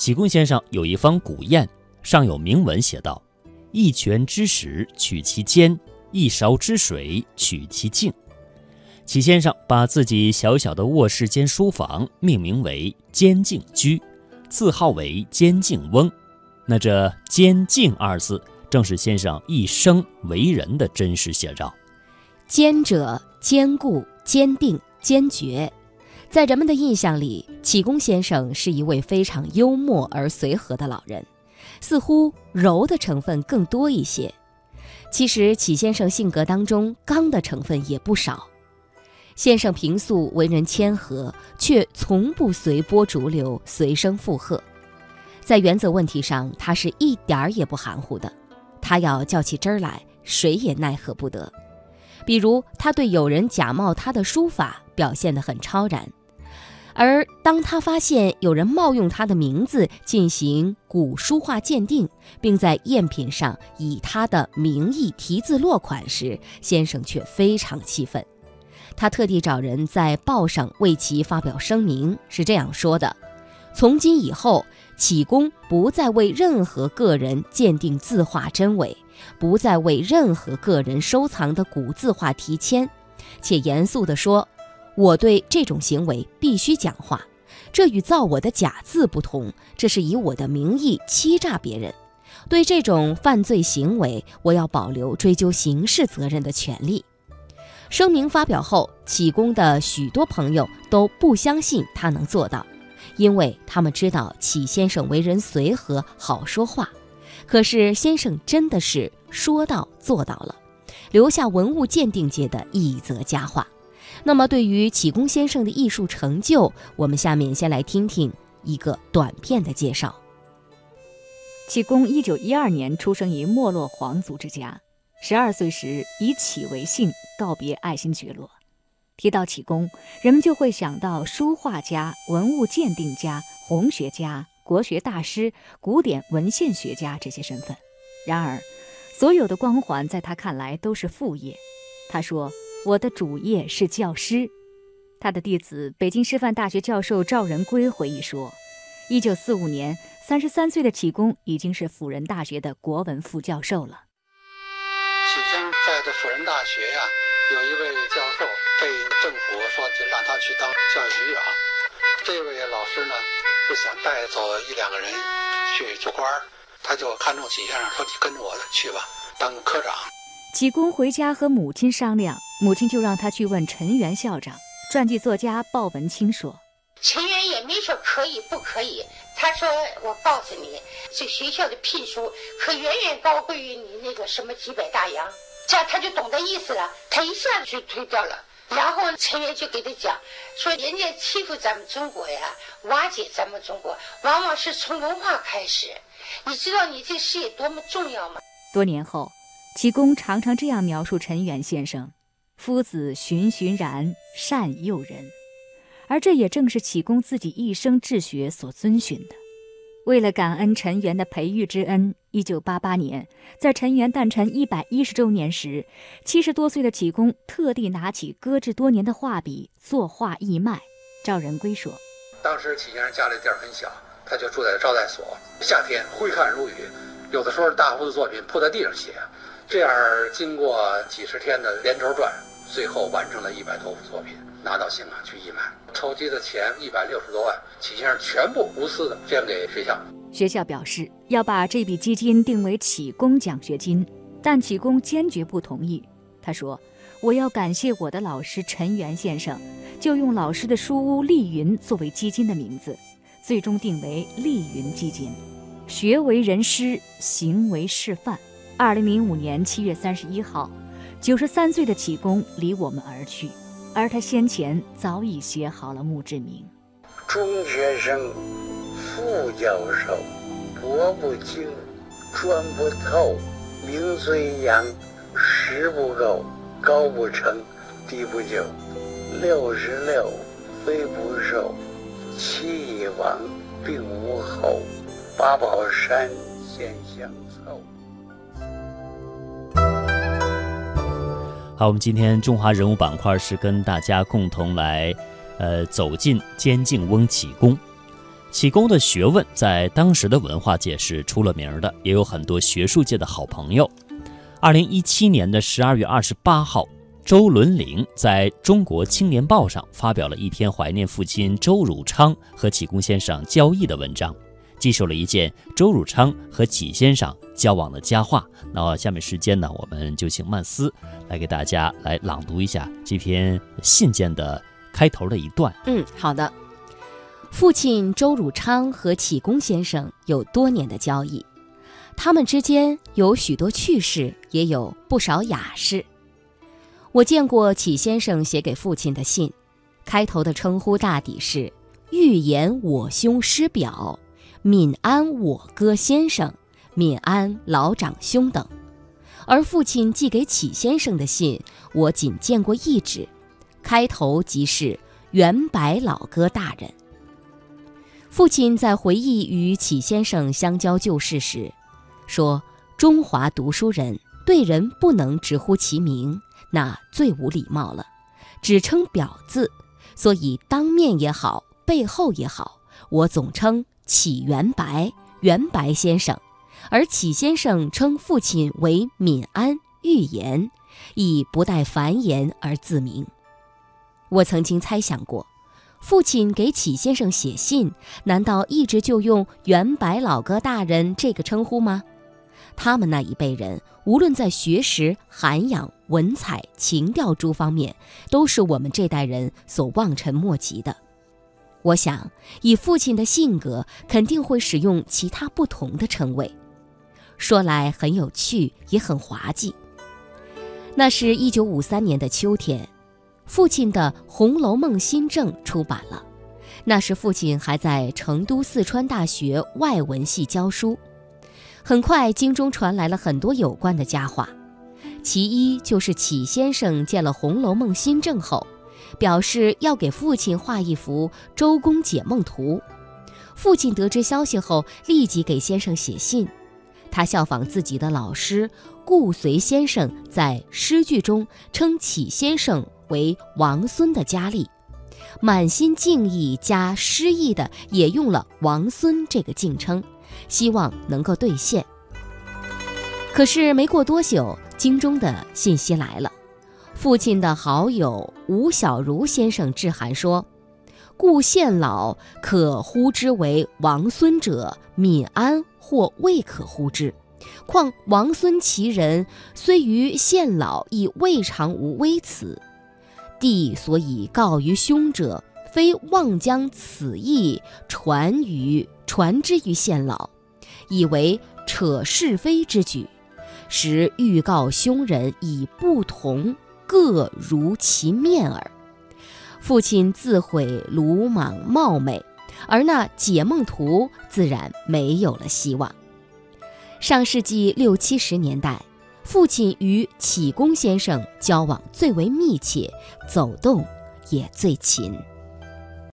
启功先生有一方古砚，上有铭文写道：“一泉之始取其坚，一勺之水取其静。”启先生把自己小小的卧室兼书房命名为“坚静居”，字号为坚静翁。那这“坚静”二字，正是先生一生为人的真实写照。坚者，坚固、坚定、坚决。在人们的印象里，启功先生是一位非常幽默而随和的老人，似乎柔的成分更多一些。其实，启先生性格当中刚的成分也不少。先生平素为人谦和，却从不随波逐流、随声附和。在原则问题上，他是一点儿也不含糊的。他要较起真儿来，谁也奈何不得。比如，他对有人假冒他的书法表现得很超然；而当他发现有人冒用他的名字进行古书画鉴定，并在赝品上以他的名义题字落款时，先生却非常气愤。他特地找人在报上为其发表声明，是这样说的：“从今以后，启功不再为任何个人鉴定字画真伪，不再为任何个人收藏的古字画题签，且严肃地说，我对这种行为必须讲话。这与造我的假字不同，这是以我的名义欺诈别人。对这种犯罪行为，我要保留追究刑事责任的权利。”声明发表后，启功的许多朋友都不相信他能做到，因为他们知道启先生为人随和，好说话。可是先生真的是说到做到了，留下文物鉴定界的一则佳话。那么，对于启功先生的艺术成就，我们下面先来听听一个短片的介绍。启功一九一二年出生于没落皇族之家。十二岁时以启为姓，告别爱新觉罗。提到启功，人们就会想到书画家、文物鉴定家、红学家、国学大师、古典文献学家这些身份。然而，所有的光环在他看来都是副业。他说：“我的主业是教师。”他的弟子、北京师范大学教授赵仁圭回忆说：“一九四五年，三十三岁的启功已经是辅仁大学的国文副教授了。”在这辅仁大学呀，有一位教授被政府说就让他去当教育局长。这位老师呢，就想带走一两个人去做官儿，他就看中启先生，说：“你跟着我去吧，当个科长。”启功回家和母亲商量，母亲就让他去问陈元校长。传记作家鲍文清说：“陈元也没说可以不可以，他说我告诉你，这学校的聘书可远远高贵于你那个什么几百大洋。”这样他就懂得意思了，他一下子就推掉了。然后陈元就给他讲，说人家欺负咱们中国呀，瓦解咱们中国，往往是从文化开始。你知道你这事业多么重要吗？多年后，启功常常这样描述陈元先生：夫子循循然，善诱人。而这也正是启功自己一生治学所遵循的。为了感恩陈元的培育之恩，一九八八年，在陈元诞辰一百一十周年时，七十多岁的启功特地拿起搁置多年的画笔作画义卖。赵仁圭说：“当时启先生家里地儿很小，他就住在招待所，夏天挥汗如雨，有的时候大幅的作品铺在地上写，这样经过几十天的连轴转，最后完成了一百多幅作品。”拿到香港去义卖，筹集的钱一百六十多万，启先生全部无私的捐给学校。学校表示要把这笔基金定为启功奖学金，但启功坚决不同意。他说：“我要感谢我的老师陈元先生，就用老师的书屋丽云作为基金的名字，最终定为丽云基金。学为人师，行为示范。”二零零五年七月三十一号，九十三岁的启功离我们而去。而他先前早已写好了墓志铭：中学生、副教授，博不精，专不透，名虽扬，实不够，高不成，低不就。六十六，非不寿，七已亡，并无后，八宝山现相凑。好，我们今天中华人物板块是跟大家共同来，呃，走进监静翁启功。启功的学问在当时的文化界是出了名的，也有很多学术界的好朋友。二零一七年的十二月二十八号，周伦龄在中国青年报上发表了一篇怀念父亲周汝昌和启功先生交易的文章，记述了一件周汝昌和启先生交往的佳话。那下面时间呢，我们就请曼斯来给大家来朗读一下这篇信件的开头的一段。嗯，好的。父亲周汝昌和启功先生有多年的交易，他们之间有许多趣事，也有不少雅事。我见过启先生写给父亲的信，开头的称呼大抵是“欲言我兄师表”“闽安我哥先生”“闽安老长兄”等，而父亲寄给启先生的信，我仅见过一纸，开头即是“元白老哥大人”。父亲在回忆与启先生相交旧事时，说：“中华读书人对人不能直呼其名，那最无礼貌了，只称表字。所以当面也好，背后也好，我总称启元白，元白先生。而启先生称父亲为闽安玉言，以不带繁言而自明。我曾经猜想过。”父亲给启先生写信，难道一直就用“元白老哥大人”这个称呼吗？他们那一辈人，无论在学识、涵养、文采、情调诸方面，都是我们这代人所望尘莫及的。我想，以父亲的性格，肯定会使用其他不同的称谓。说来很有趣，也很滑稽。那是一九五三年的秋天。父亲的《红楼梦新政》出版了，那时父亲还在成都四川大学外文系教书。很快，京中传来了很多有关的佳话，其一就是启先生见了《红楼梦新政》后，表示要给父亲画一幅《周公解梦图》。父亲得知消息后，立即给先生写信，他效仿自己的老师顾随先生在诗句中称启先生。为王孙的佳丽，满心敬意加诗意的也用了王孙这个敬称，希望能够兑现。可是没过多久，京中的信息来了，父亲的好友吴小如先生致函说：“故县老可呼之为王孙者，敏安或未可呼之。况王孙其人，虽于县老，亦未尝无微词。”帝所以告于兄者，非妄将此意传于传之于县老，以为扯是非之举，实欲告兄人以不同，各如其面耳。父亲自悔鲁莽冒昧，而那解梦图自然没有了希望。上世纪六七十年代。父亲与启功先生交往最为密切，走动也最勤。